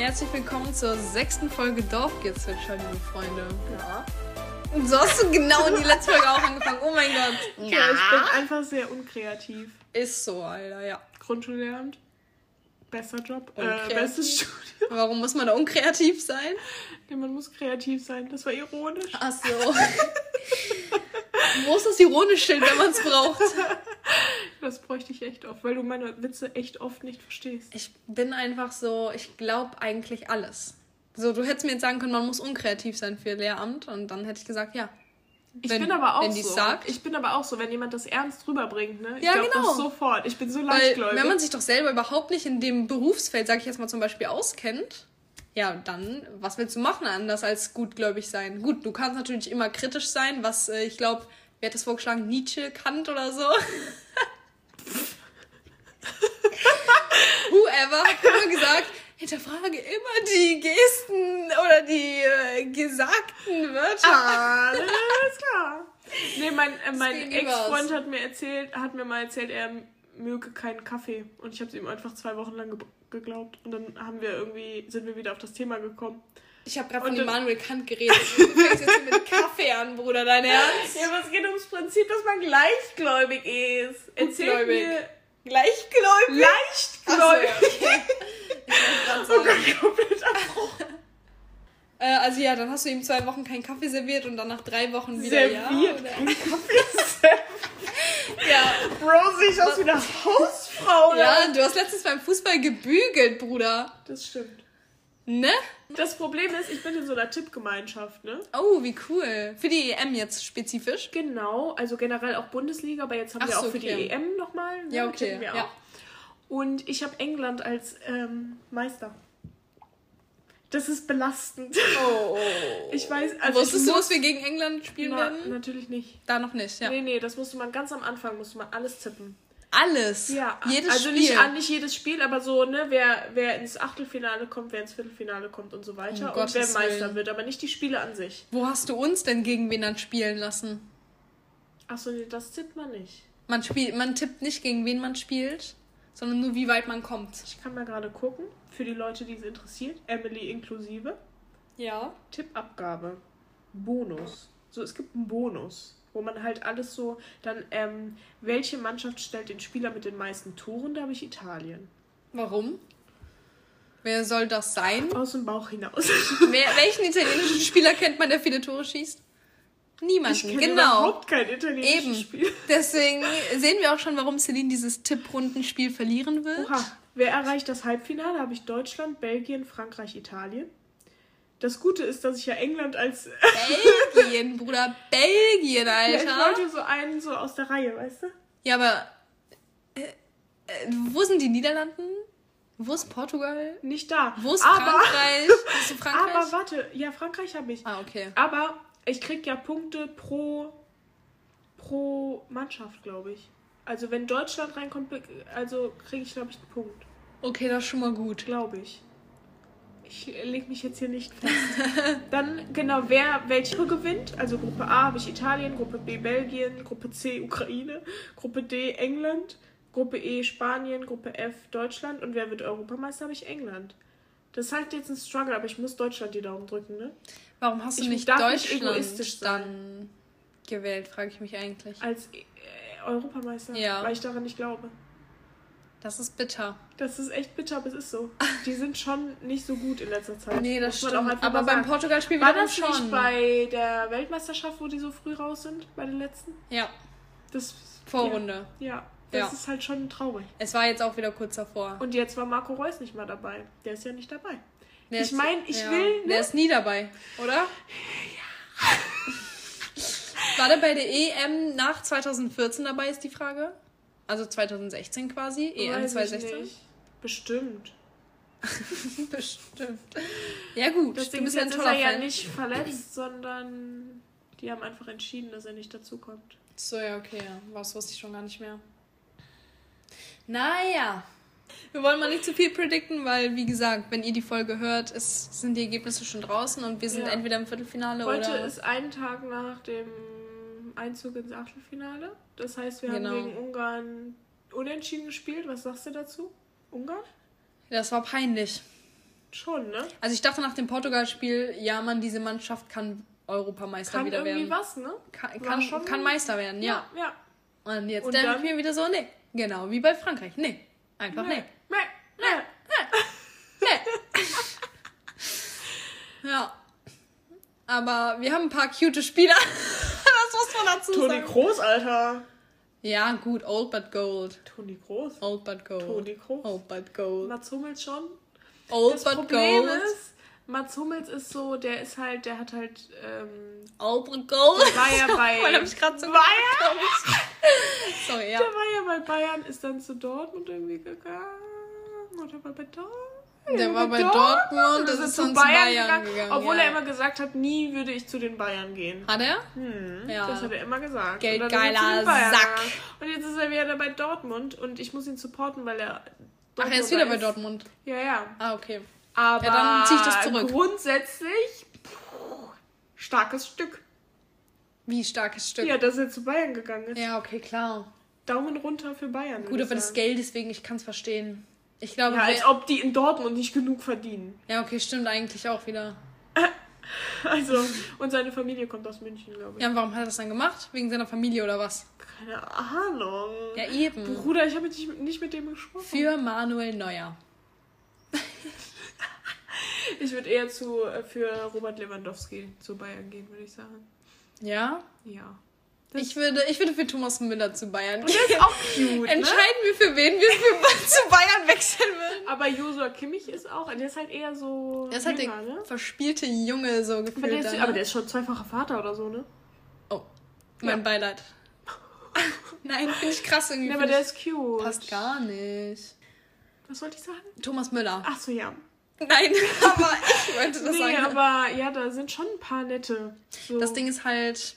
Herzlich willkommen zur sechsten Folge Dorfgezwitscher, liebe Freunde. Ja. So hast du genau in die letzte Folge auch angefangen. Oh mein Gott. ja. Ich bin einfach sehr unkreativ. Ist so, Alter, ja. Grundschullehramt. Bester Job. Äh, Unkreativ. bestes Studium. Warum muss man da unkreativ sein? Nee, man muss kreativ sein. Das war ironisch. Ach so. Wo ist das ironisch stehen, wenn man es braucht? Das bräuchte ich echt oft, weil du meine Witze echt oft nicht verstehst. Ich bin einfach so, ich glaube eigentlich alles. So, du hättest mir jetzt sagen können, man muss unkreativ sein für Lehramt und dann hätte ich gesagt, ja. Ich Wenn- bin aber auch so. sagt. Ich bin aber auch so, wenn jemand das ernst rüberbringt, ne? Ich Ja, glaub genau. das sofort. Ich bin so Weil, leichtgläubig. wenn man sich doch selber überhaupt nicht in dem Berufsfeld, sag ich jetzt mal zum Beispiel, auskennt, ja, dann, was willst du machen anders als gutgläubig sein? Gut, du kannst natürlich immer kritisch sein, was äh, ich glaube, wer hat das vorgeschlagen? Nietzsche, Kant oder so? Whoever hat immer gesagt, hinterfrage immer die Gesten oder die äh, gesagten Wörter. Alles klar. Nee, mein, äh, mein Ex-Freund hat mir erzählt, hat mir mal erzählt, er möge keinen Kaffee. Und ich habe es ihm einfach zwei Wochen lang ge geglaubt. Und dann haben wir irgendwie, sind wir wieder auf das Thema gekommen. Ich habe gerade von Immanuel Kant geredet. Du fängst jetzt mit Kaffee an, Bruder, dein Ernst? Ja, aber es geht ums Prinzip, dass man gleichgläubig ist. Erzähl mir. Gleichgläubig? Leichtgläubig. So, ja, okay. Ich Oh. Gott, komplett Abbruch. Äh, also ja, dann hast du ihm zwei Wochen keinen Kaffee serviert und dann nach drei Wochen wieder Serviert. ja. Ein Kaffee Ja, Bro, sieht aus wie eine Hausfrau. ja, du hast letztens beim Fußball gebügelt, Bruder. Das stimmt. Ne? Das Problem ist, ich bin in so einer Tippgemeinschaft, ne? Oh, wie cool. Für die EM jetzt spezifisch. Genau, also generell auch Bundesliga, aber jetzt haben Ach wir auch so, für okay. die EM nochmal. Ne? Ja, okay, Wir ja. auch. Und ich habe England als ähm, Meister. Das ist belastend. Oh. Ich weiß, also Wusstest ich du, muss- dass wir gegen England spielen Na, werden? natürlich nicht. Da noch nicht, ja. Nee, nee, das musste man ganz am Anfang, musste man alles tippen. Alles. Ja, Jedes also Spiel. nicht, nicht jedes Spiel, aber so, ne, wer, wer ins Achtelfinale kommt, wer ins Viertelfinale kommt und so weiter. Um und Gottes wer Meister Willen. wird, aber nicht die Spiele an sich. Wo hast du uns denn gegen wen dann spielen lassen? Achso, nee, das tippt man nicht. Man, spielt, man tippt nicht, gegen wen man spielt, sondern nur, wie weit man kommt. Ich kann mal gerade gucken, für die Leute, die es interessiert, Emily inklusive. Ja. Tippabgabe. Bonus. So, es gibt einen Bonus, wo man halt alles so, dann, ähm, welche Mannschaft stellt den Spieler mit den meisten Toren? Da habe ich Italien. Warum? Wer soll das sein? Aus dem Bauch hinaus. Wer, welchen italienischen Spieler kennt man, der viele Tore schießt? Ich Niemanden, kenne genau. überhaupt kein italienisches Eben. Spiel. Deswegen sehen wir auch schon, warum Celine dieses Tipprundenspiel verlieren wird. Oha. Wer erreicht das Halbfinale? Habe ich Deutschland, Belgien, Frankreich, Italien. Das Gute ist, dass ich ja England als. Belgien, Bruder, Belgien, Ja, ich Alter. wollte so einen so aus der Reihe, weißt du? Ja, aber äh, äh, wo sind die Niederlanden? Wo ist Portugal? Nicht da. Wo ist aber, Frankreich? Hast du Frankreich? Aber warte, ja, Frankreich habe ich. ah, okay. Aber ich krieg ja Punkte pro, pro Mannschaft, glaube ich. Also wenn Deutschland reinkommt, also kriege ich, glaube ich, einen Punkt. Okay, das ist schon mal gut. Glaube ich. Ich lege mich jetzt hier nicht fest. Dann genau, wer welche Gruppe gewinnt. Also Gruppe A habe ich Italien, Gruppe B Belgien, Gruppe C Ukraine, Gruppe D England, Gruppe E Spanien, Gruppe F Deutschland und wer wird Europameister habe ich England. Das ist halt jetzt ein Struggle, aber ich muss Deutschland die Daumen drücken, ne? Warum hast du Ich nicht nicht Deutschland egoistisch sein. dann gewählt, frage ich mich eigentlich. Als äh, Europameister, Ja. weil ich daran nicht glaube. Das ist bitter. Das ist echt bitter, aber es ist so. Die sind schon nicht so gut in letzter Zeit. Nee, das stimmt. einfach Aber beim. Portugal-Spiel War das schon. nicht bei der Weltmeisterschaft, wo die so früh raus sind, bei den letzten? ja, Das Vorrunde. Ja, ja das Ja. ist halt schon traurig. Es war jetzt auch wieder kurz davor. Und jetzt war Marco Reus nicht mal dabei. Der ist ja nicht dabei. Der ich ist- mein, ich will, ne? Der ist nie dabei, oder? Ja. War der bei der EM nach 2014 dabei, ist die Frage? Also 2016 quasi? EM Weiß ich 2016? nicht. Bestimmt. Bestimmt. Ja gut, Das du Ding bist ist, ja ein jetzt ist toller er ja Fan. nicht verletzt, sondern die haben einfach entschieden, dass er nicht dazukommt. So, ja, okay. ja. Was wusste ich schon gar nicht mehr. Naja. Wir wollen mal nicht zu viel predikten, weil, wie gesagt, wenn ihr die Folge hört, ist, sind die Ergebnisse schon draußen und wir sind Ja. entweder im Viertelfinale Heute oder. ist ein Tag nach dem Einzug ins Achtelfinale. Das heißt, wir Genau. haben gegen Ungarn unentschieden gespielt. Was sagst du dazu? Ungarn? Das war peinlich. Schon, ne? Also ich dachte nach dem Portugal-Spiel, ja, man, diese Mannschaft kann Europameister Kann wieder irgendwie werden. was, ne? Kann, kann, schon- kann Meister werden, ja. Ja. Und jetzt Und ich dann- mir wieder so, nee. Genau, wie bei Frankreich. Nee. Einfach nee. Nee. Nee. Ja. Aber wir haben ein paar cute Spieler. Dazu Toni sagen. Kroos, Alter. Ja, gut, old but gold. Toni Kroos. Old but gold. Toni Kroos. Old but gold. Mats Hummels schon. Old Das but Problem gold. ist, Mats Hummels ist so, der ist halt, der hat halt, ähm, old but gold. der war ja bei. Weil hab ich gerade so war ja, Sorry, ja. Der war ja bei Bayern, ist dann zu Dortmund irgendwie gegangen. Oder war bei Dortmund? Der war bei Dortmund, das ist dann zu Bayern gegangen, Obwohl ja. er immer gesagt hat, nie würde ich zu den Bayern gehen. Hat er? Hm, Ja. Das hat er immer gesagt. Geldgeiler er Bayern Sack. gegangen. Und jetzt ist er wieder bei Dortmund und ich muss ihn supporten, weil er. Ach, er ist wieder bei. Dortmund. Ja, ja. Ah, okay. Aber Ja, dann zieh ich das zurück. grundsätzlich puh, starkes Stück. Wie starkes Stück. Ja, dass er zu Bayern gegangen ist. Ja, okay, klar. Daumen runter für Bayern. Gut, aber ich des sagen. Geldes wegen, ich kann es verstehen. Ich glaube, Ja, als ob die in Dortmund nicht genug verdienen. ja, okay, stimmt eigentlich auch wieder. Also, und seine Familie kommt aus München, glaube ich. Ja, und warum hat er das dann gemacht? Wegen seiner Familie oder was? Keine Ahnung. Ja, eben. Bruder, ich habe nicht, nicht mit dem gesprochen. Für Manuel Neuer. Ich würde eher zu, äh, für Robert Lewandowski zu Bayern gehen, würde ich sagen. Ja? Ja. Das- Ich würde, ich würde für Thomas Müller zu Bayern gehen. der ist auch cute, ne? Entscheiden wir, für wen wir für, zu Bayern wechseln würden. Aber Joshua Kimmich ist auch, der ist halt eher so Der ist halt jünger, der ne? verspielte Junge, so Aber der, gefühlt. ist, aber ne? der ist schon zweifacher Vater oder so, ne? Oh, mein Ja. Beileid. Nein, finde ich krass irgendwie. Ja, aber der ist cute. passt gar nicht. Was wollte ich sagen? Thomas Müller. Ach so, ja. Nein, aber ich wollte das nee, sagen. aber ja, da sind schon ein paar nette. So. Das Ding ist halt,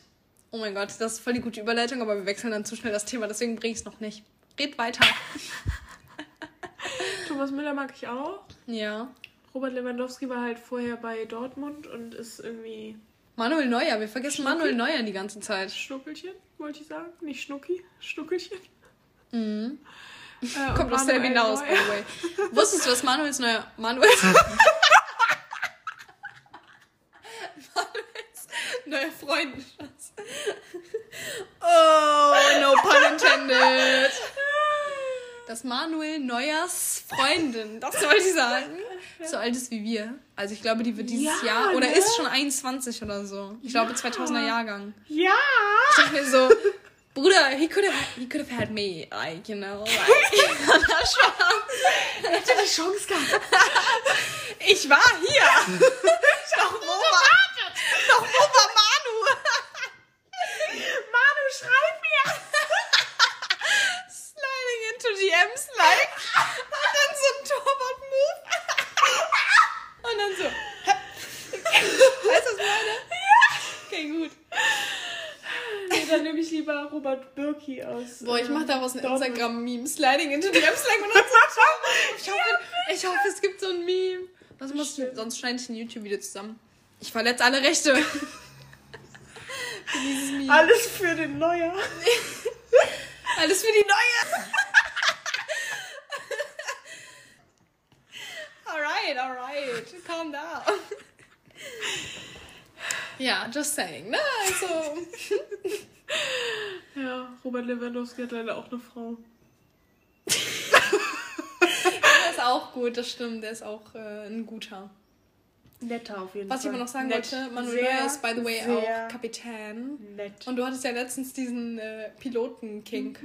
oh mein Gott, das ist voll die gute Überleitung, aber wir wechseln dann zu schnell das Thema, deswegen bringe ich es noch nicht. Red weiter. Thomas Müller mag ich auch. Ja. Robert Lewandowski war halt vorher bei Dortmund und ist irgendwie Manuel Neuer, wir vergessen Schnucki? Manuel Neuer die ganze Zeit. Schnuckelchen, wollte ich sagen. Nicht Schnucki, Schnuckelchen. Mhm. Äh, Kommt aus Manuel hinaus, by the way. Wusstest du, was Manuels neuer. Manuels. Manuels neuer Freund. ist? Oh, no pun intended. Dass Manuel Neuers Freundin, das wollte ich sagen, so alt ist wie wir. Also ich glaube, die wird dieses Ja, Jahr, oder ne? ist schon 21 oder so. Ich glaube 2000er Jahrgang. Ja! Ich dachte mir so, Bruder, he could have, he could have had me, like, you know, like, Hätte die Chance gehabt. ich war hier. Doch wo war, doch wo war Manu? Manu, schreib mir! Sliding into DMs, like, und dann so ein Torwart-Move. Und dann so, weißt du, was ich meine? Okay, gut. Nee, dann nehme ich lieber Birki aus. Boah, ich äh, mach daraus ein. Instagram-Meme. Sliding into DMs, like, und dann ich hoffe, ich hoffe, es gibt so ein Meme. Was Bestimmt. sonst schneide ich ein YouTube-Video zusammen. Ich verletze alle Rechte. Für. Alles für den Neuer. Alles für die neue. alright, alright. Calm down. Ja, just saying. Ne? Also, Ja, Robert Lewandowski hat leider auch eine Frau. der ist auch gut, das stimmt. Der ist auch äh, ein guter. Netter auf jeden Was ich Fall. aber noch sagen Nett. wollte, Manuel Sehr, ist, by the way, auch Kapitän. Nett. Und du hattest ja letztens diesen äh, Piloten-Kink.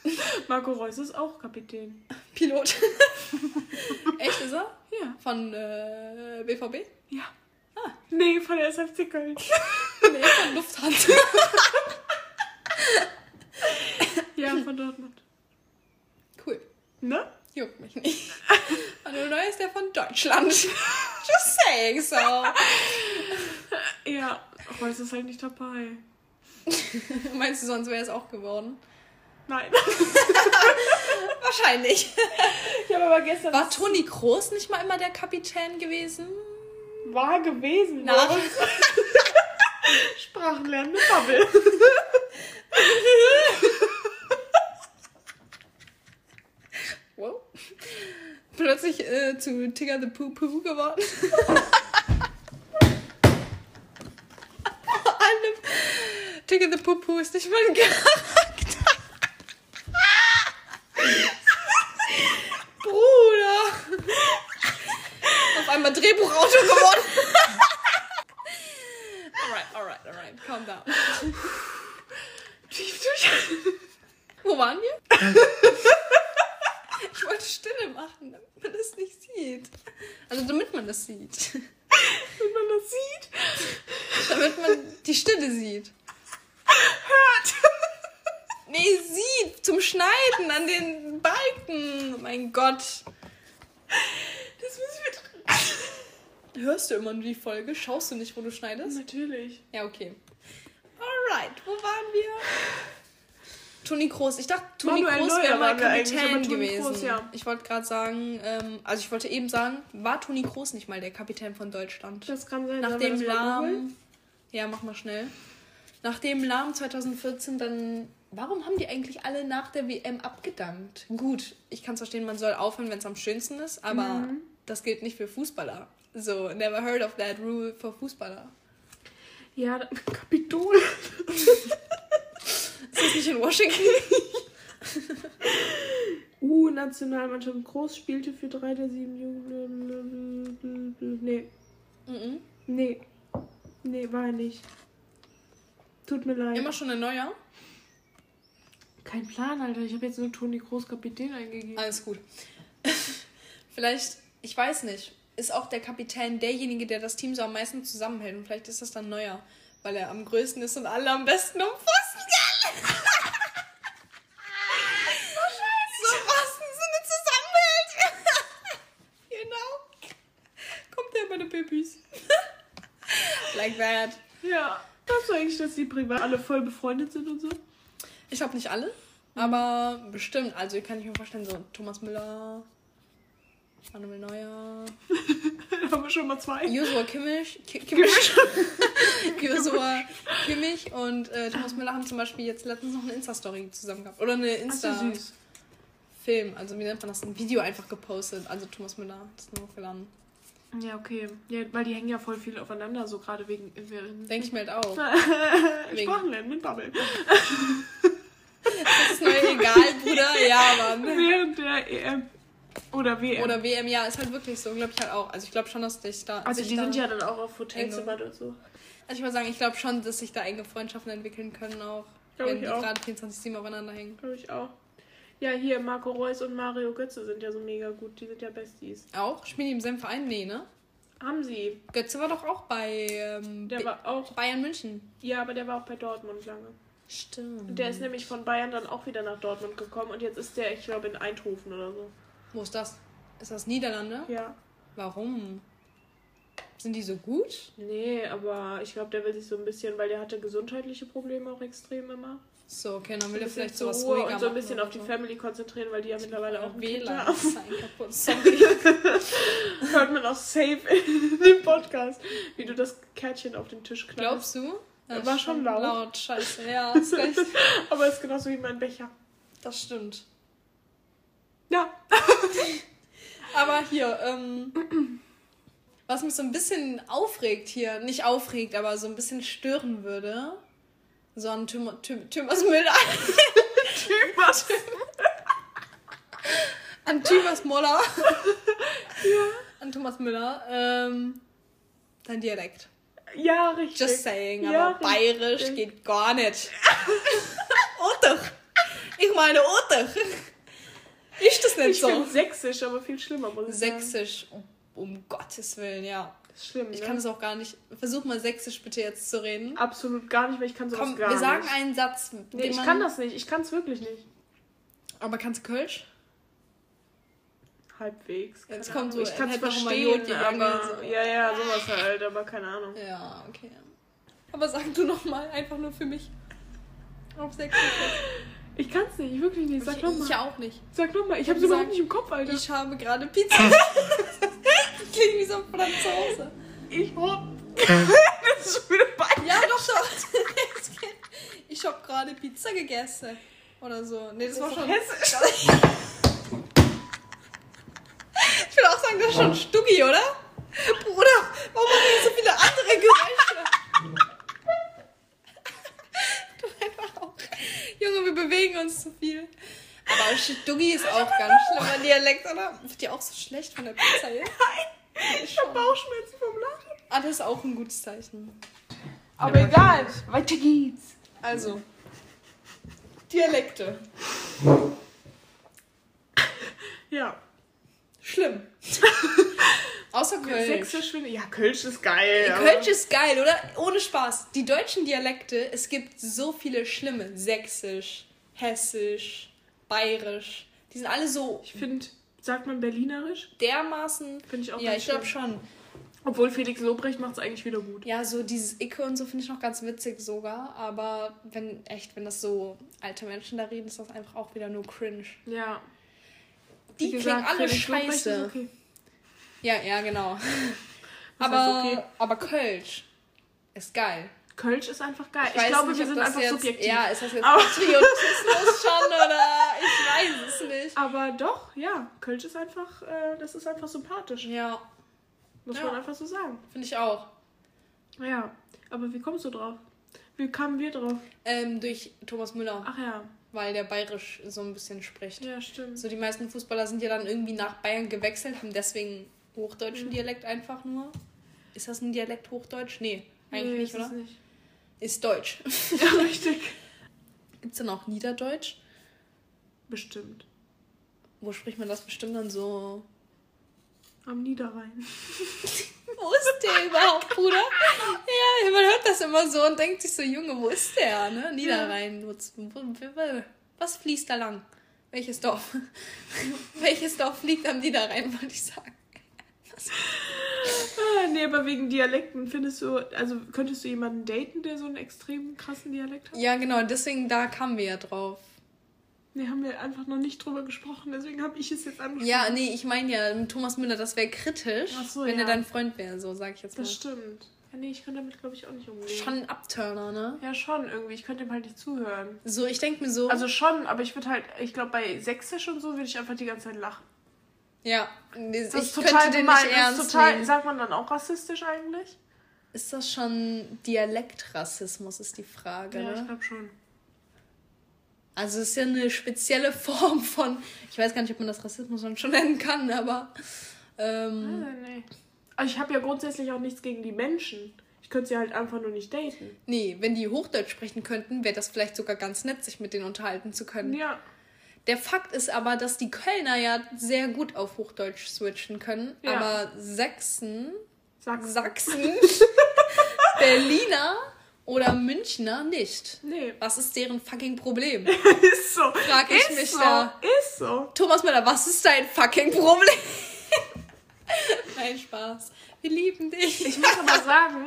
Marco Reus ist auch Kapitän. Pilot. Echt, ist er? Ja. Von äh, BVB? Ja. Ah. Nee, von der SFC Köln. Nee, von Lufthansa. ja, von Dortmund. Cool. Ne? Juckt mich nicht. Manuel Neuer ist der von Deutschland. Just saying so. Ja, Reus ist halt nicht dabei. Meinst du, sonst wäre es auch geworden? Nein. Wahrscheinlich. Ich habe aber gestern War Toni Kroos nicht mal immer der Kapitän gewesen? war gewesen. Nach. Sprachenlernende Bubble. Wow. plötzlich äh, zu Tigger the Poo Poo geworden. Vor allem, Tigger the Poo Poo ist nicht mein Charakter. Bruder. Auf einmal Drehbuchautor geworden. alright, alright, alright. Calm down. Tief durch. Wir? Ich wollte Stille machen, damit man das nicht sieht. Also damit man das sieht. Wenn man das sieht. Damit man die Stille sieht. Hört. Nee, sieht. Zum Schneiden an den Balken. Mein Gott. Das müssen wir. Hörst du immer nur die Folge? Schaust du nicht, wo du schneidest? Natürlich. Ja, okay. Alright, wo waren wir? Toni Kroos. Ich dachte, Toni Manuel Kroos Neuer wäre mal Kapitän gewesen. Kroos, ja. Ich wollte gerade sagen, ähm, also ich wollte eben sagen, war Toni Kroos nicht mal der Kapitän von Deutschland? Das kann sein. Nach Sollen wir dem das mal googeln? Lahm. Ja, mach mal schnell. Nach dem Lahm 2014 dann. Warum haben die eigentlich alle nach der WM abgedankt? Gut, ich kann es verstehen, man soll aufhören, wenn es am schönsten ist, aber Mhm. das gilt nicht für Fußballer. So, never heard of that rule for Fußballer. Ja, Kapitol. Ist das nicht in Washington? Uh, Nationalmannschaft Groß spielte für drei der sieben Jugend. Nee, mhm. nee. Nee, war er nicht. Tut mir leid. Immer schon ein neuer? Kein Plan, Alter. Ich habe jetzt nur Toni Groß Kapitän eingegeben. Alles gut. Vielleicht, ich weiß nicht, ist auch der Kapitän derjenige, der das Team so am meisten zusammenhält. Und vielleicht ist das dann neuer, weil er am größten ist und alle am besten umfassen kann. So Pfosten Sinne zusammenhält. genau. Kommt der meine Babys. like that. Ja. Glaubst du eigentlich, dass die privat alle voll befreundet sind und so? Ich glaube nicht alle, aber bestimmt. Also kann ich mir vorstellen, so Thomas Müller, Manuel Neuer, haben wir schon mal zwei. Joshua Kimmich, Ki- Kimmich, Joshua Kimmich und äh, Thomas Müller haben zum Beispiel jetzt letztens noch eine Insta-Story zusammen gehabt. Oder eine Ach so, Insta-Film. Also wie nennt man das? Ein Video einfach gepostet. Also Thomas Müller hat das nur hochgeladen. Ja, okay. Ja, weil die hängen ja voll viel aufeinander, so gerade wegen. Denke ich mir halt auch. Wegen- Sprachenlernen mit Bubble. Das ist mir egal, Bruder. Ja, Mann. Während der EM. Oder WM. Oder WM, ja, ist halt wirklich so. Glaube ich halt auch. Also ich glaube schon, dass dich da... also die sind ja dann auch auf Hotelzimmer und so. Also ich würde sagen, ich glaube schon, dass sich da enge Freundschaften entwickeln können auch. Glaub wenn die auch. gerade 24-7 aufeinander hängen. Glaube ich auch. Ja, hier, Marco Reus und Mario Götze sind ja so mega gut. Die sind ja Besties. Auch? Spielen die im selben Verein? Nee, ne? Haben sie. Götze war doch auch bei ähm, Der war auch. Bayern München. Ja, aber der war auch bei Dortmund lange. Stimmt. Der ist nämlich von Bayern dann auch wieder nach Dortmund gekommen und jetzt ist der, ich glaube, in Eindhoven oder so. Wo ist das? Ist das Niederlande? Ja. Warum? Sind die so gut? Nee, aber ich glaube, der will sich so ein bisschen, weil der hatte gesundheitliche Probleme auch extrem immer. So, okay, dann will er vielleicht sowas Ruhe ruhiger und so ein bisschen auf die so. Family konzentrieren, weil die ja mittlerweile auch WLAN ist kaputt. Sorry. Hört man auch safe in dem Podcast, wie du das Kärtchen auf den Tisch klappst. Glaubst du? Das War ist schon laut. Laut, scheiße. Ja, hast recht. Aber es ist genauso wie mein Becher. Das stimmt. Ja. Aber hier, ähm, was mich so ein bisschen aufregt hier, nicht aufregt, aber so ein bisschen stören würde, so an Thüm Thüm Thomas Müller, Was? an Thomas Müller, an Thomas Müller, ähm, dein Dialekt. Ja, richtig. Just saying, Ja, aber bayerisch richtig. geht gar nicht. Otter. Ich meine Otter. Ist das nicht Ich so? finde sächsisch, aber viel schlimmer, muss ich. Sächsisch, um, um Gottes Willen, ja. Das ist schlimm, Ich ne? kann es auch gar nicht. Versuch mal Sächsisch bitte jetzt zu reden. Absolut gar nicht, weil ich kann sowas Komm, gar wir sagen nicht. einen Satz. Nee, ich kann das nicht. Ich kann es wirklich nicht. Aber kannst du Kölsch? Halbwegs. Jetzt kommt so. Ich kann es verstehen, aber... so. Ja, ja, sowas halt, aber keine Ahnung. Ja, okay. Aber sag du noch mal, einfach nur für mich. Auf Sächsisch. Ich kann es nicht, wirklich nicht. Sag ich, nochmal. ich auch nicht. Sag nochmal. Ich Ich hab hab's überhaupt gesagt, nicht im Kopf, Alter. Ich habe gerade Pizza. Klingt wie so ein Franzose. Ich hab... das ist schon wieder bei. Ja, doch, doch. Ich habe gerade Pizza gegessen. Oder so. Nee, das, war ist schon. hessisch. sagen, das ist schon Stuggi, oder? Bruder, warum machen wir so viele andere Geräusche? du einfach auch. Junge, wir bewegen uns zu viel. Aber Stuggi ist auch ganz schlimmer Dialekt, oder? Wird dir auch so schlecht von der Pizza jetzt? Ich hab Bauchschmerzen vom Lachen. Ah, das ist auch ein gutes Zeichen. Aber egal, weiter geht's. Also, Dialekte. Ja. Schlimm. Außer Kölsch. Sächsisch finde ich. Ja, Kölsch ist geil. Kölsch ist geil, oder? Ohne Spaß. Die deutschen Dialekte, es gibt so viele schlimme. Sächsisch, Hessisch, Bayerisch. Die sind alle so Ich finde, sagt man Berlinerisch? dermaßen. Finde ich auch Ja, ich glaube schon. Obwohl Felix Lobrecht macht es eigentlich wieder gut. Ja, so dieses Icke und so finde ich noch ganz witzig sogar. Aber wenn, echt, wenn das so alte Menschen da reden, ist das einfach auch wieder nur cringe. Ja. Die Wie klingen gesagt, alle Felix scheiße. Ja, ja, genau. Aber, okay? aber Kölsch ist geil. Kölsch ist einfach geil. Ich, weiß glaube, nicht, wir sind einfach jetzt, subjektiv. Ja, ist das jetzt Patriotismus schon oder ich weiß es nicht. Aber doch, ja. Kölsch ist einfach, äh, das ist einfach sympathisch. Ja, Muss Ja. man einfach so sagen. finde ich auch. Ja. Aber wie kommst du drauf? Wie kamen wir drauf? Ähm, durch Thomas Müller, Ach ja. weil der bayerisch so ein bisschen spricht. Ja, stimmt. So die meisten Fußballer sind ja dann irgendwie nach Bayern gewechselt, haben deswegen hochdeutschen Dialekt einfach nur. Ist das ein Dialekt Hochdeutsch? Nee, eigentlich nee, nicht, ist es oder? nicht. Ist Deutsch. Ja, richtig. Gibt's dann auch Niederdeutsch? Bestimmt. Wo spricht man das bestimmt dann so? Am Niederrhein. Wo ist der überhaupt, Bruder? Ja, man hört das immer so und denkt sich so, Junge, wo ist der? Ne? Niederrhein. Wo- Was fließt da lang? Welches Dorf? Welches Dorf liegt am Niederrhein, wollte ich sagen. Ah, nee, aber wegen Dialekten findest du, also könntest du jemanden daten, der so einen extrem krassen Dialekt hat? Ja, genau, deswegen, da kamen wir ja drauf. Nee, haben wir einfach noch nicht drüber gesprochen, deswegen habe ich es jetzt angesprochen. Ja, nee, ich meine ja, Thomas Müller, das wäre kritisch, so, wenn ja. er dein Freund wäre, so sag ich jetzt mal. Das stimmt. Ja, nee, ich könnte damit, glaube ich, auch nicht umgehen. Schon ein Abturner, ne? Ja, schon irgendwie. Ich könnte ihm halt nicht zuhören. So, ich denke mir so, Also schon, aber ich würde halt, ich glaube, bei Sächsisch und so würde ich einfach die ganze Zeit lachen. Ja, ich Das ist könnte total den gemein. nicht Das ernst ist total, nehmen. sagt man dann auch rassistisch eigentlich? Ist das schon Dialektrassismus, ist die Frage, Ja, ne? ich glaube schon. Also es ist ja eine spezielle Form von, ich weiß gar nicht, ob man das Rassismus dann schon nennen kann, aber ähm, Ah, nee. Also ich habe ja grundsätzlich auch nichts gegen die Menschen. Ich könnte sie halt einfach nur nicht daten. nee, wenn die Hochdeutsch sprechen könnten, wäre das vielleicht sogar ganz nett, sich mit denen unterhalten zu können. Ja. Der Fakt ist aber, dass die Kölner ja sehr gut auf Hochdeutsch switchen können, Ja. aber Sachsen, Sag Sachsen, Berliner oder Münchner nicht. Nee. Was ist deren fucking Problem? Ist so. Frag ich ist mich so. da. Ist so. Thomas Müller, was ist dein fucking Problem? Nein, Spaß. Wir lieben dich. Ich muss aber sagen,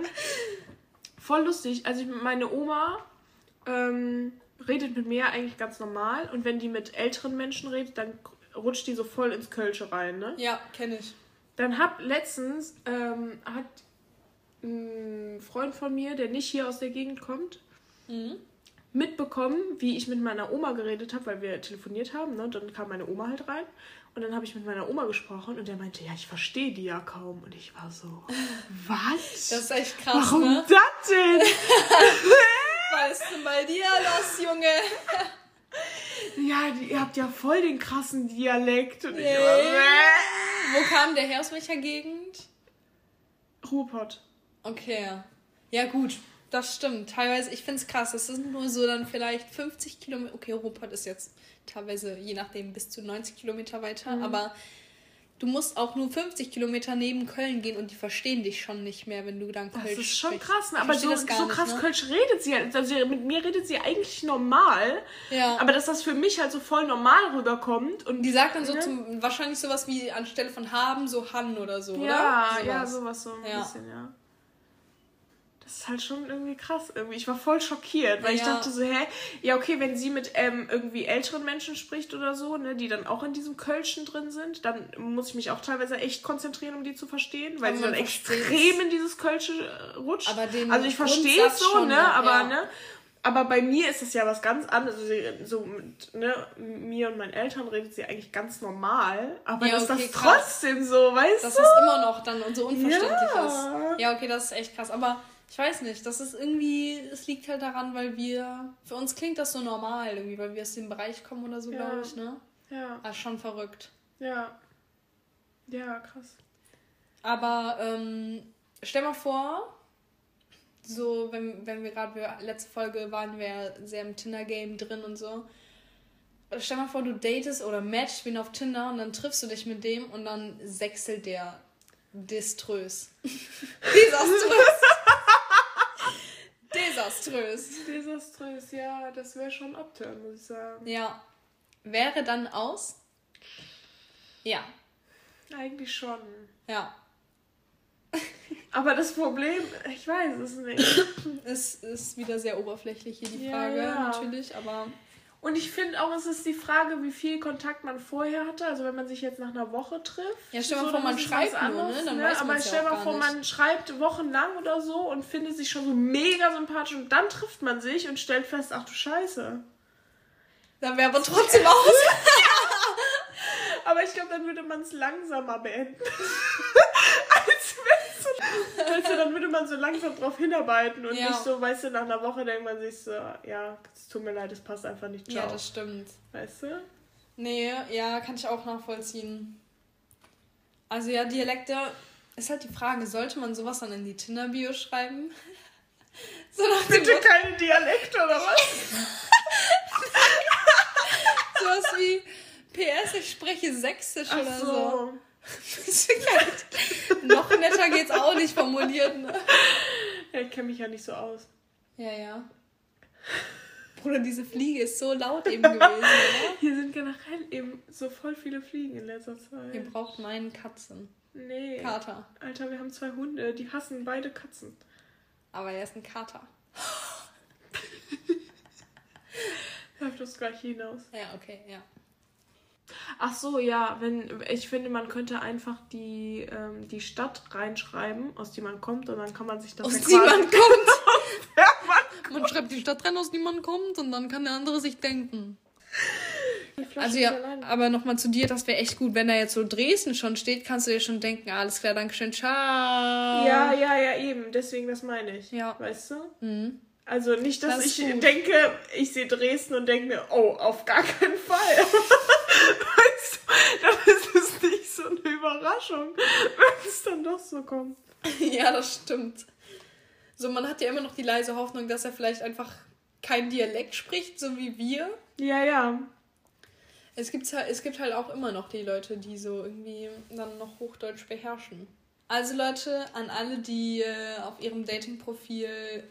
voll lustig. Also ich, meine Oma ähm, redet mit mir eigentlich ganz normal und wenn die mit älteren Menschen redet, dann rutscht die so voll ins Kölsche rein, ne? Ja, kenne ich. Dann hab letztens ähm, hat ein Freund von mir, der nicht hier aus der Gegend kommt, mitbekommen, wie ich mit meiner Oma geredet habe, weil wir telefoniert haben. Ne? Und dann kam meine Oma halt rein und dann habe ich mit meiner Oma gesprochen und der meinte, ja, ich verstehe die ja kaum. Und ich war so, was? Das ist echt krass, Warum ne? das denn? Was ist denn bei dir los, Junge? Ja, die, ihr habt ja voll den krassen Dialekt. Und ich Nee. war, "Bäh." Wo kam der her? Aus welcher Gegend? Ruhrpott. Okay. Ja, gut. Das stimmt. Teilweise, ich finde es krass. Das sind nur so dann vielleicht 50 Kilometer. Okay, Ruhrpott ist jetzt teilweise, je nachdem, bis zu 90 Kilometer weiter. Mhm. Aber du musst auch nur 50 Kilometer neben Köln gehen und die verstehen dich schon nicht mehr, wenn du dann Kölsch Das ist schon sprichst. krass, ne? Aber so, so nicht, krass ne? Kölsch redet sie halt. Also mit mir redet sie eigentlich normal, Ja. aber dass das für mich halt so voll normal rüberkommt. Und Die sagt dann so Ne? zum, wahrscheinlich sowas wie anstelle von haben, so Han oder so, ja, oder? ja, sowas so ein Ja. bisschen, ja. Das ist halt schon irgendwie krass. Irgendwie. Ich war voll schockiert, weil ich Ja. dachte so, hä? Ja, okay, wenn sie mit ähm, irgendwie älteren Menschen spricht oder so, ne, die dann auch in diesem Kölschen drin sind, dann muss ich mich auch teilweise echt konzentrieren, um die zu verstehen, weil Aber sie dann extrem in dieses Kölsche äh, rutscht. Aber also ich verstehe es so, schon ne, aber ja. ne, Aber bei mir ist es ja was ganz anderes. Also sie- so mit ne, mir und meinen Eltern redet sie eigentlich ganz normal. Aber Ja, dass okay, das krass. trotzdem so, weißt Dass du? es immer noch dann und so unverständlich Ja. ist. Ja, okay, das ist echt krass. Aber ich weiß nicht, das ist irgendwie, es liegt halt daran, weil wir, für uns klingt das so normal irgendwie, weil wir aus dem Bereich kommen oder so, Ja. glaube ich, ne? Ja, Ah, schon verrückt. ja. Ja, krass. Aber ähm, stell mal vor, so, wenn, wenn wir gerade, letzte Folge waren wir sehr im Tinder-Game drin und so. Stell mal vor, du datest oder matchst wen auf Tinder und dann triffst du dich mit dem und dann sechselt der deströs. Desaströs. Desaströs. Desaströs, ja, das wäre schon Upturn, muss ich sagen. Ja. Wäre dann aus? Ja. Eigentlich schon. Ja. Aber das Problem, ich weiß es nicht. Es ist wieder sehr oberflächlich hier die Ja, Frage, ja. natürlich, aber. Und ich finde auch, es ist die Frage, wie viel Kontakt man vorher hatte. Also wenn man sich jetzt nach einer Woche trifft. Ja, stell mal so, vor, man schreibt was nur, ne? anderes, Dann weiß Aber ja stell auch mal vor, nicht. man schreibt wochenlang oder so und findet sich schon so mega sympathisch und dann trifft man sich und stellt fest, ach du Scheiße. Dann wäre aber trotzdem aus. Aber ich glaube, dann würde man es langsamer beenden. Als wenn so, weißt du, dann würde man so langsam drauf hinarbeiten und Ja. nicht so, weißt du, nach einer Woche denkt man sich so, ja, es tut mir leid, es passt einfach nicht. Ciao. Ja, das stimmt. weißt du? Nee, ja, kann ich auch nachvollziehen. Also ja, Dialekte ist halt die Frage, sollte man sowas dann in die Tinder-Bio schreiben? So Bitte Motto, keine Dialekte oder was? sowas wie PS, ich spreche Sächsisch Ach oder so. so. Noch netter geht's auch nicht formuliert, ne? Ja, ich kenne mich ja nicht so aus. Ja, ja. Bruder, diese Fliege ist so laut eben gewesen, oder? Hier sind generell eben so voll viele Fliegen in letzter Zeit. Ihr braucht meinen Katzen. Nee. Kater. Alter, wir haben zwei Hunde, die hassen beide Katzen. Aber er ist ein Kater. Läuft das gleich hinaus. Ja, okay, ja. Ach so, ja, wenn ich finde, man könnte einfach die, ähm, die Stadt reinschreiben, aus die man kommt, und dann kann man sich das Aus die man kommt. Ja, Mann. Man schreibt die Stadt rein, aus die man kommt und dann kann der andere sich denken. Also ja, aber nochmal zu dir, das wäre echt gut. Wenn da jetzt so Dresden schon steht, kannst du dir schon denken, alles klar, Dankeschön, ciao. Ja, ja, ja, eben. Deswegen, das meine ich. Ja. Weißt du? Mhm. Also nicht, dass Das ich gut. denke, ich sehe Dresden und denke mir, oh, auf gar keinen Fall. dann ist es nicht so eine Überraschung, wenn es dann doch so kommt. ja, das stimmt. So, man hat ja immer noch die leise Hoffnung, dass er vielleicht einfach kein Dialekt spricht, so wie wir. Ja, ja. Es, gibt's halt, es gibt halt auch immer noch die Leute, die so irgendwie dann noch Hochdeutsch beherrschen. Also Leute, an alle, die äh, auf ihrem Dating-Profil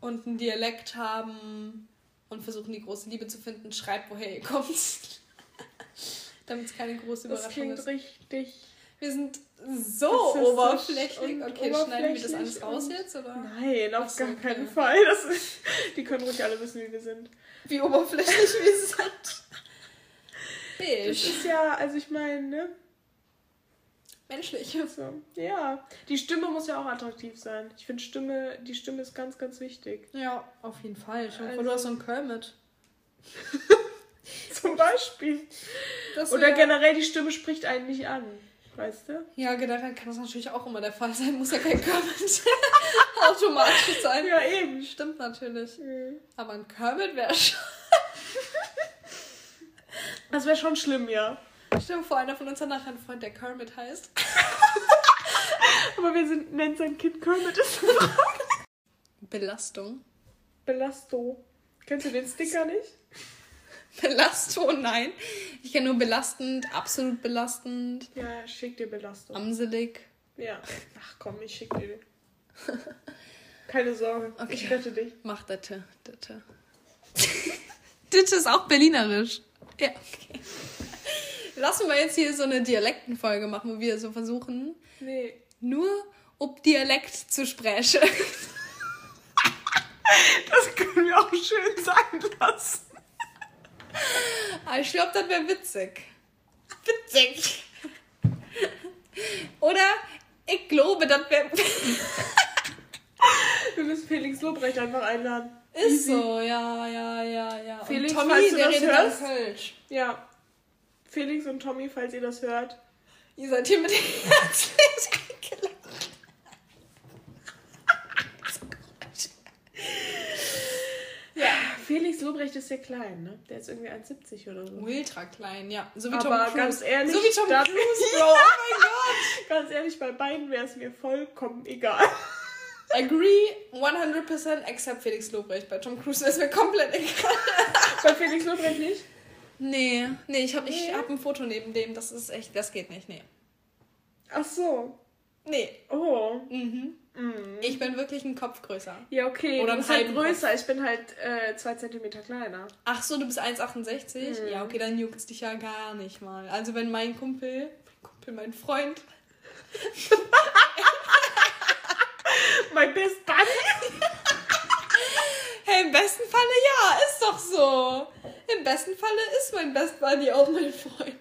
und einen Dialekt haben und versuchen, die große Liebe zu finden, schreibt, woher ihr kommt. Damit es keine große Das Überraschung klingt ist. richtig. Wir sind so oberflächlich. und Okay, schneiden wir das oberflächlich alles raus jetzt? Oder? Nein, auf so, gar okay. keinen Fall. Das ist, die können ruhig alle wissen, wie wir sind. Wie oberflächlich wir sind. Das Beige. ist ja, also ich meine, ne? Menschlich. So, ja. Die Stimme muss ja auch attraktiv sein. Ich finde Stimme, die Stimme ist ganz, ganz wichtig. Ja, auf jeden Fall. Vor, Also- du hast so einen Kermit. Zum Beispiel. Das Oder generell die Stimme spricht einen nicht an. Weißt du? Ja, generell kann das natürlich auch immer der Fall sein. Muss ja kein Kermit automatisch sein. Ja, eben. Stimmt natürlich. Mhm. Aber ein Kermit wäre schon. Das wäre schon schlimm, ja. Stell dir vor, einer von uns hat nachher einen Freund, der Kermit heißt. Aber wir sind, nennen sein Kind Kermit. Ist Belastung. Belasto. Kennst du den Sticker nicht? Belastung, nein. Ich kenne nur belastend, absolut belastend, Ja, schick dir Belastung. amselig. Ja. Ach komm, ich schick dir. Keine Sorge. Okay. Ich rette dich. Mach Ditte, Ditte. Ditte ist auch berlinerisch. Ja, okay. Lassen wir jetzt hier so eine Dialektenfolge machen, wo wir so versuchen, Nee. nur ob Dialekt zu sprechen. Das können wir auch schön sein lassen. Aber ich glaube, das wäre witzig. Witzig. Oder ich glaube, das wäre. Wir müssen Felix Lobrecht einfach einladen. Ist Easy. so, ja, ja, ja, ja. Felix, und falls Tommy, du der das redet hörst. Kölsch. Ja. Felix und Tommy, falls ihr das hört. Ihr seid hier mit dem herzlich eingeladen. Ja. Felix Lobrecht ist sehr klein, ne? Der ist irgendwie 1,70 oder so. Ultra klein, ja. So wie Aber Tom Cruise. ganz ehrlich, so wie Tom Cruise, Bro. Oh mein Gott. Ganz ehrlich, bei beiden wäre es mir vollkommen egal. Agree 100% except Felix Lobrecht. Bei Tom Cruise ist mir komplett egal. bei Felix Lobrecht nicht? Nee, nee, ich habe ich Nee? hab ein Foto neben dem. Das ist echt, das geht nicht, nee. Ach so. Nee. Oh. Mhm. Mhm. Ich bin wirklich ein Kopf größer. Ja, okay. Oder du bist halt größer. Ich bin halt äh, zwei Zentimeter kleiner. Ach so, du bist 1,68? Mhm. Ja, okay, dann juckt's dich ja gar nicht mal. Also wenn mein Kumpel, mein Kumpel, mein Freund, Mein Best Buddy. hey, im besten Falle ja, ist doch so. Im besten Falle ist mein Best Buddy auch mein Freund.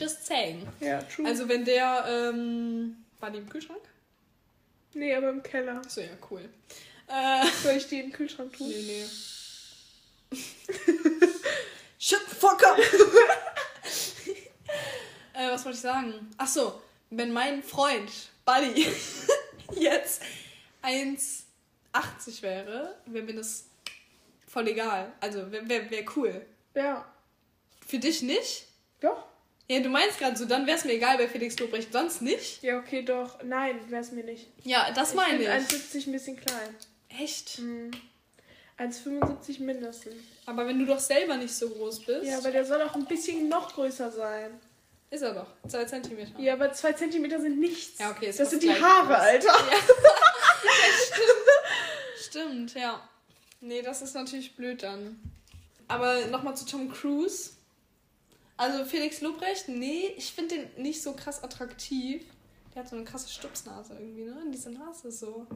Just saying. Ja, true. Also wenn der, ähm, war die im Kühlschrank? nee, aber im Keller. So, ja, cool. Äh, Soll ich die in den Kühlschrank tun? nee, nee. Shut the fuck up! äh, was wollte ich sagen? Ach so, wenn mein Freund, Buddy, jetzt 1,80 wäre, wäre mir das voll egal. Also, wäre wär, wär cool. Ja. Für dich nicht? Doch. Ja, du meinst gerade so, dann wäre es mir egal bei Felix Lobrecht, sonst nicht? Ja, okay, doch. Nein, wäre es mir nicht. Ja, das meine ich. Ich bin 1,70 ein bisschen klein. Echt? Mhm. 1,75 mindestens. Aber wenn du doch selber nicht so groß bist, Ja, aber der soll auch ein bisschen noch größer sein. ist er doch. Zwei Zentimeter. Ja, aber zwei Zentimeter sind nichts. Ja, okay, ist Das sind die Haare, groß. Alter. Stimmt, ja. Nee, das ist natürlich blöd dann. Aber nochmal zu Tom Cruise. Also Felix Lobrecht, nee, ich finde den nicht so krass attraktiv. Der hat so eine krasse Stupsnase irgendwie, ne? Diese Nase ist so.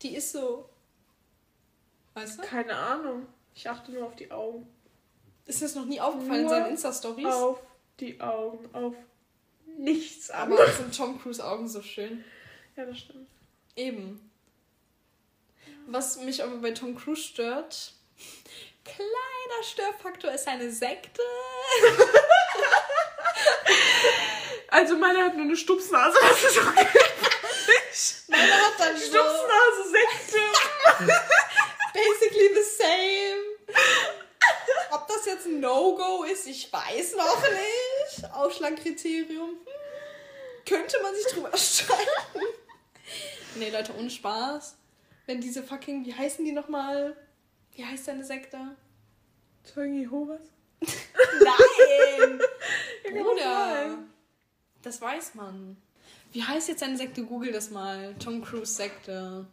Die ist so. Weißt du? Keine Ahnung. Ich achte nur auf die Augen. Ist das noch nie aufgefallen in seinen Insta-Stories? Auf die Augen. Auf nichts Aber anderes. sind Tom Cruise Augen so schön. Ja, das stimmt. Eben. Was mich aber bei Tom Cruise stört, kleiner Störfaktor ist eine Sekte. Also meine hat nur eine Stupsnase. Das ist okay. Meine hat dann so Stupsnase, Sekte. basically the same. Ob das jetzt ein No-Go ist, ich weiß noch nicht. Ausschlagkriterium. Hm. Könnte man sich drüber streiten. Nee, Leute, ohne Spaß. Wenn diese fucking, wie heißen die nochmal? Wie heißt deine Sekte? Zeugen Jehovas? Nein! Kann Bruder, das weiß man. Wie heißt jetzt deine Sekte? Google das mal. Tom Cruise Sekte.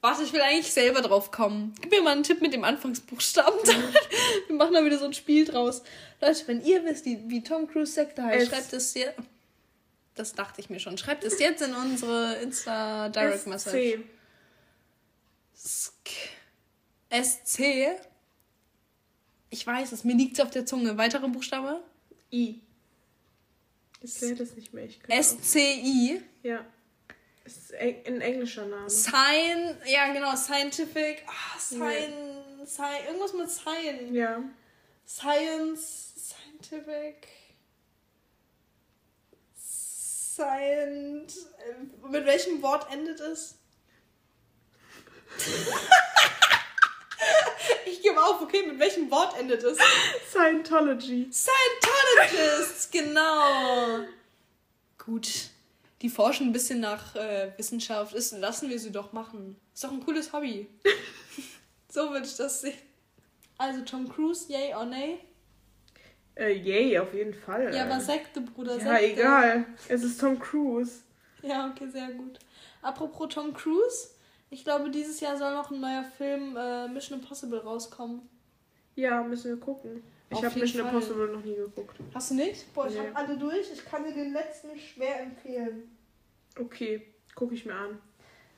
Warte, ich will eigentlich selber drauf kommen. Gib mir mal einen Tipp mit dem Anfangsbuchstaben. Wir machen da wieder so ein Spiel draus. Leute, wenn ihr wisst, wie, Tom Cruise Sekte heißt, schreibt es dir. Das dachte ich mir schon. Schreibt es jetzt in unsere Insta Direct Message. SC. SC. Ich weiß es, mir liegt es auf der Zunge. Weitere Buchstabe? I. Ich sehe das nicht mehr. Ich SCI. Ja. Ist eng- ein englischer Name. Science, ja genau, Scientific, ah, Science, Sci irgendwas mit Science. Ja. Science, Scientific, Science, äh, mit welchem Wort endet es? ich gebe auf, okay, mit welchem Wort endet es? Scientology. Scientologists, genau. Gut. Die forschen ein bisschen nach äh, Wissenschaft. Ist, lassen wir sie doch machen. Ist doch ein cooles Hobby. so würde ich das sehen. Also Tom Cruise, yay or nay? Äh, yay, auf jeden Fall. Ja, aber Sekte, Bruder, Ja, Sekte. egal. Es ist Tom Cruise. Ja, okay, sehr gut. Apropos Tom Cruise, ich glaube, dieses Jahr soll noch ein neuer Film äh, Mission Impossible rauskommen. Ja, müssen wir gucken. Ich habe Mission Fall. Impossible noch nie geguckt. Hast du nicht? Boah, ich Nee. habe alle durch. Ich kann dir den letzten schwer empfehlen. Okay, gucke ich mir an.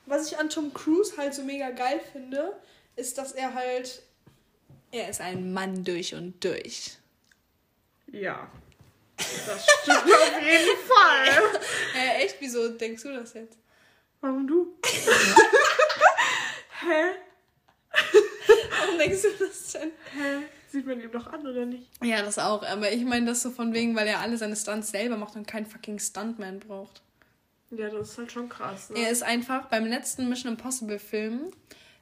Was ich an Tom Cruise halt so mega geil finde, ist, dass er halt. Er ist ein Mann durch und durch. Ja. Das stimmt auf jeden Fall. Äh, echt? Wieso denkst du das jetzt? Warum du? Hä? Warum denkst du das denn? Hä? Sieht man ihm doch an, oder nicht? Ja, das auch. Aber ich meine das so von wegen, weil er alle seine Stunts selber macht und keinen fucking Stuntman braucht. Ja, das ist halt schon krass, ne? Er ist einfach beim letzten Mission Impossible Film,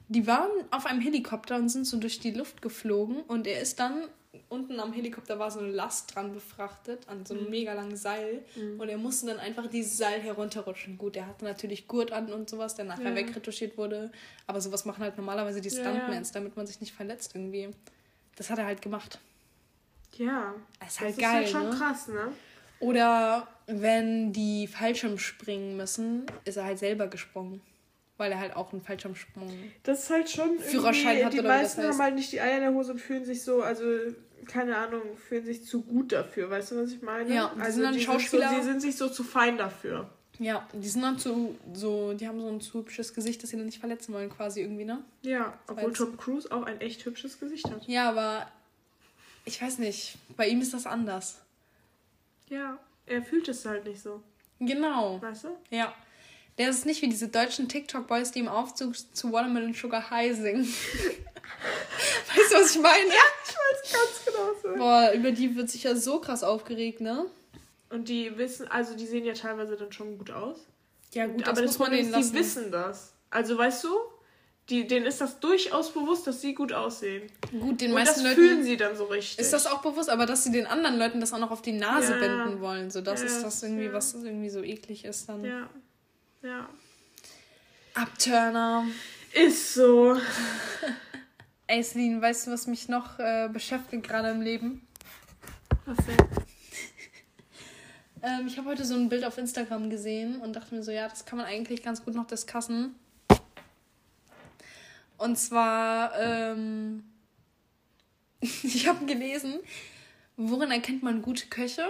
die waren auf einem Helikopter und sind so durch die Luft geflogen und er ist dann unten am Helikopter war so eine Last dran befrachtet an so einem mega langen Seil und er musste dann einfach dieses Seil herunterrutschen. Gut, er hatte natürlich Gurt an und sowas, der nachher Ja. wegretuschiert wurde, aber sowas machen halt normalerweise die Ja, Stuntmans, damit man sich nicht verletzt irgendwie. Das hat er halt gemacht. Ja. Das ist Das halt ist geil, halt schon ne? krass, ne? Oder wenn die Fallschirm springen müssen, ist er halt selber gesprungen. Weil er halt auch einen Fallschirmsprung. Das ist halt schon. Führerschein hat Die oder wie das meisten heißt. haben halt nicht die Eier in der Hose und fühlen sich so, also keine Ahnung, fühlen sich zu gut dafür. Weißt du, was ich meine? Ja, die also sind dann die Schauspieler- Sind so, die sind sich so zu fein dafür. Ja, die sind dann zu, so, die haben so ein zu hübsches Gesicht, dass sie dann nicht verletzen wollen, quasi irgendwie, ne? Ja, obwohl Weil's- Tom Cruise auch ein echt hübsches Gesicht hat. Ja, aber ich weiß nicht. Bei ihm ist das anders. Ja, er fühlt es halt nicht so. Genau. Weißt du? Ja. Der ist nicht wie diese deutschen TikTok-Boys, die im Aufzug zu Watermelon Sugar High singen. weißt du, was ich meine? Ja. Ich weiß ganz genau so. Boah, über die wird sich ja so krass aufgeregt, ne? Und die wissen, also die sehen ja teilweise dann schon gut aus. Ja, gut, das aber das muss man denen lassen. die wissen das. Also weißt du, die, denen ist das durchaus bewusst, dass sie gut aussehen. Gut, den Und das meisten Leuten fühlen sie dann so richtig. ist das auch bewusst, aber dass sie den anderen Leuten das auch noch auf die Nase Ja. binden wollen, so das Ja, ist das irgendwie, ja. was irgendwie so eklig ist dann. Ja. Ja. Abturner. Ist so. Ey, Celine, weißt du, was mich noch äh, beschäftigt gerade im Leben? Was denn? Ähm, ich habe heute so ein Bild auf Instagram gesehen und dachte mir so, ja, das kann man eigentlich ganz gut noch discussen. Und zwar, ähm, ich habe gelesen, worin erkennt man gute Köche?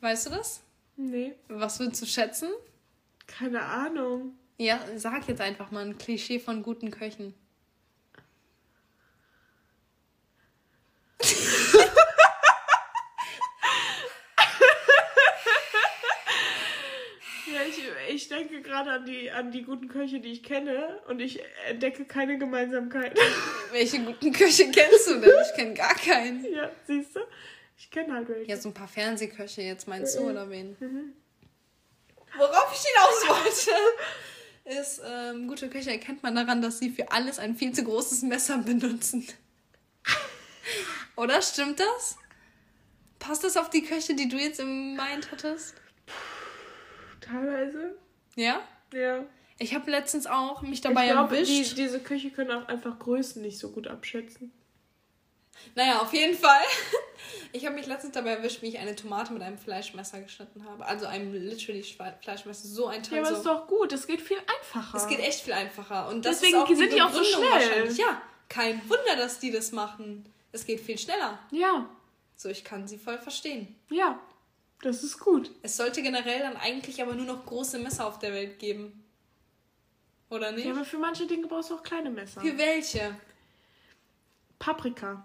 Weißt du das? Nee, Was würdest du schätzen? Keine Ahnung. Ja, sag jetzt einfach mal ein Klischee von guten Köchen. Ja, ich, ich denke gerade an die, an die guten Köche, die ich kenne und ich entdecke keine Gemeinsamkeit. Welche guten Köche kennst du denn? Ich kenne gar keinen. ja, siehst du? Ich kenne halt welche. Ja, so ein paar Fernsehköche jetzt meinst du oder wen? Mhm. Worauf ich hinaus wollte, ist, ähm, gute Köche erkennt man daran, dass sie für alles ein viel zu großes Messer benutzen. Oder stimmt das? Passt das auf die Köche, die du jetzt im Mind hattest? Teilweise. Ja? Ja. Ich habe letztens auch mich dabei ich glaube, die, erwischt. diese Köche können auch einfach Größen nicht so gut abschätzen. Naja, auf jeden Fall. Ich habe mich letztens dabei erwischt, wie ich eine Tomate mit einem Fleischmesser geschnitten habe. Also einem literally Fleischmesser. So ein Teil Ja, aber ist doch gut. Es geht viel einfacher. Es geht echt viel einfacher. Und das Deswegen sind die auch so schnell. Ja, kein Wunder, dass die das machen. Es geht viel schneller. Ja, So, ich kann sie voll verstehen. ja. Das ist gut. Es sollte generell dann eigentlich aber nur noch große Messer auf der Welt geben. Oder nicht? Ja, aber für manche Dinge brauchst du auch kleine Messer. für welche? Paprika.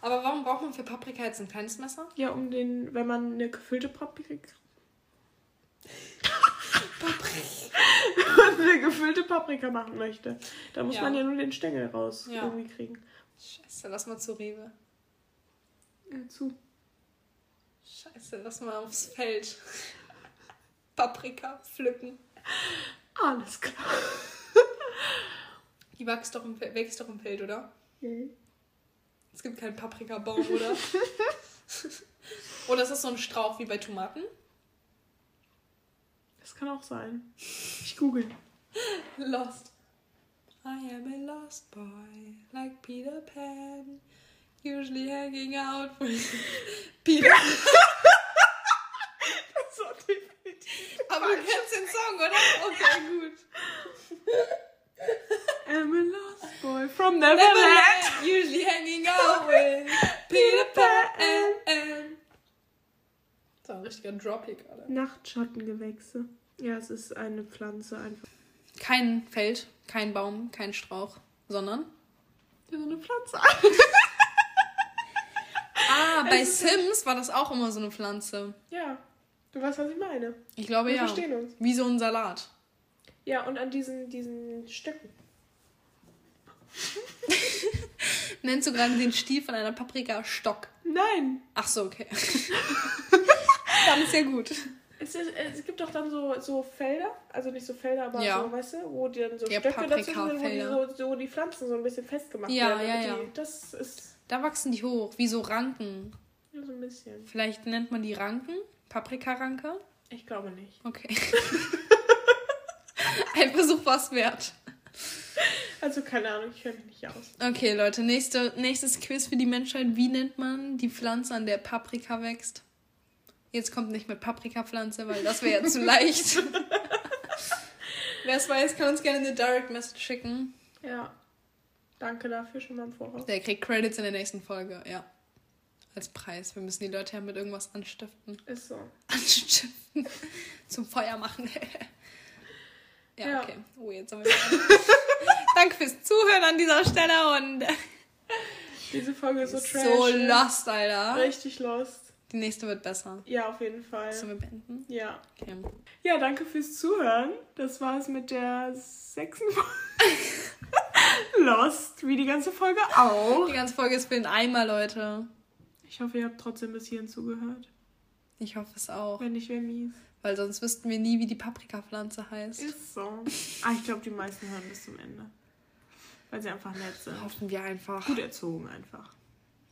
Aber warum braucht man für Paprika jetzt ein kleines Messer? Ja, um den, wenn man eine gefüllte Paprika. eine gefüllte Paprika machen möchte, dann muss Ja. man ja nur den Stängel raus Ja. irgendwie kriegen. Scheiße, lass mal zu Rewe. Ja, zu. Scheiße, lass mal aufs Feld. Paprika pflücken. Alles klar. Die wächst doch im, wächst doch im Feld, oder? Mhm. Es gibt keinen Paprikabaum, oder? oder ist das so ein Strauch wie bei Tomaten? Das kann auch sein. Ich google. Lost. I am a lost boy, like Peter Pan, usually hanging out with Peter. So definitiv. Aber du kennst den Song, oder? Okay, gut. I'm a lost boy from Neverland. Neverland, usually hanging out with Peter Pan. Das war ein richtiger Drop hier gerade. Nachtschattengewächse. Ja, es ist eine Pflanze einfach. Kein Feld, kein Baum, kein Strauch, sondern. So eine Pflanze. Ah, bei Sims war das auch immer so eine Pflanze. Ja, du weißt, was ich meine. Ich glaube Wir ja. verstehen uns. Wie so ein Salat. Ja, und an diesen, diesen Stöcken. Nennst du gerade den Stiel von einer Paprika Stock? Nein. Ach so, okay. dann ist ja gut. Es, ist, es gibt doch dann so, so Felder, also nicht so Felder, aber Ja. so, weißt du, wo die dann so Ja, Stöcke dazwischen sind, wo die, so, so die Pflanzen so ein bisschen festgemacht Ja, werden. ja, ja. Die, das ist Da wachsen die hoch, wie so Ranken. ja, so ein bisschen. Vielleicht nennt man die Ranken? Paprikaranke? Ich glaube nicht. Okay. Ein Versuch war's wert. Also keine Ahnung, ich kenne mich nicht aus. Okay, Leute, nächste, nächstes Quiz für die Menschheit. Wie nennt man die Pflanze, an der Paprika wächst? Jetzt kommt nicht mit Paprikapflanze, weil das wäre ja zu leicht. Wer es weiß, kann uns gerne eine Direct Message schicken. Ja. Danke dafür schon mal im Voraus. Der kriegt Credits in der nächsten Folge, ja. Als Preis. Wir müssen die Leute ja mit irgendwas anstiften. Ist so. Anstiften. Zum Feuer machen. ja, Ja. okay. Oh, jetzt haben wir. Danke fürs Zuhören an dieser Stelle und Diese Folge ist so trash. so lost, Alter. Richtig lost. Die nächste wird besser. Ja, auf jeden Fall. Sollen wir beenden? Ja. Okay. Ja, danke fürs Zuhören. Das war es mit der sechsten Folge. Lost, wie die ganze Folge auch. Die ganze Folge ist für den Eimer, Leute. Ich hoffe, ihr habt trotzdem bis hierhin zugehört. Ich hoffe es auch. Wenn nicht, wäre mies. Weil sonst wüssten wir nie, wie die Paprikapflanze heißt. Ist so. Ah, ich glaube, die meisten hören bis zum Ende. Weil sie einfach nett sind. Hoffen wir einfach. Gut erzogen einfach.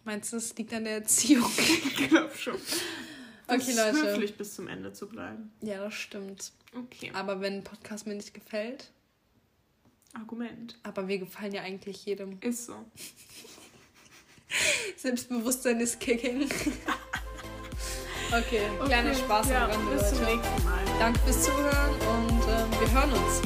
Meinst du, es liegt an der Erziehung? Ich glaube schon. Okay, Es ist Leute. höflich, bis zum Ende zu bleiben. Ja, das stimmt. Okay. Aber wenn ein Podcast mir nicht gefällt, Argument. aber wir gefallen ja eigentlich jedem. Ist so. Selbstbewusstsein ist kicking. Okay, kleiner Okay, Spaß ja, am Rande, Bis zum nächsten Mal. Danke fürs Zuhören und ähm, wir hören uns.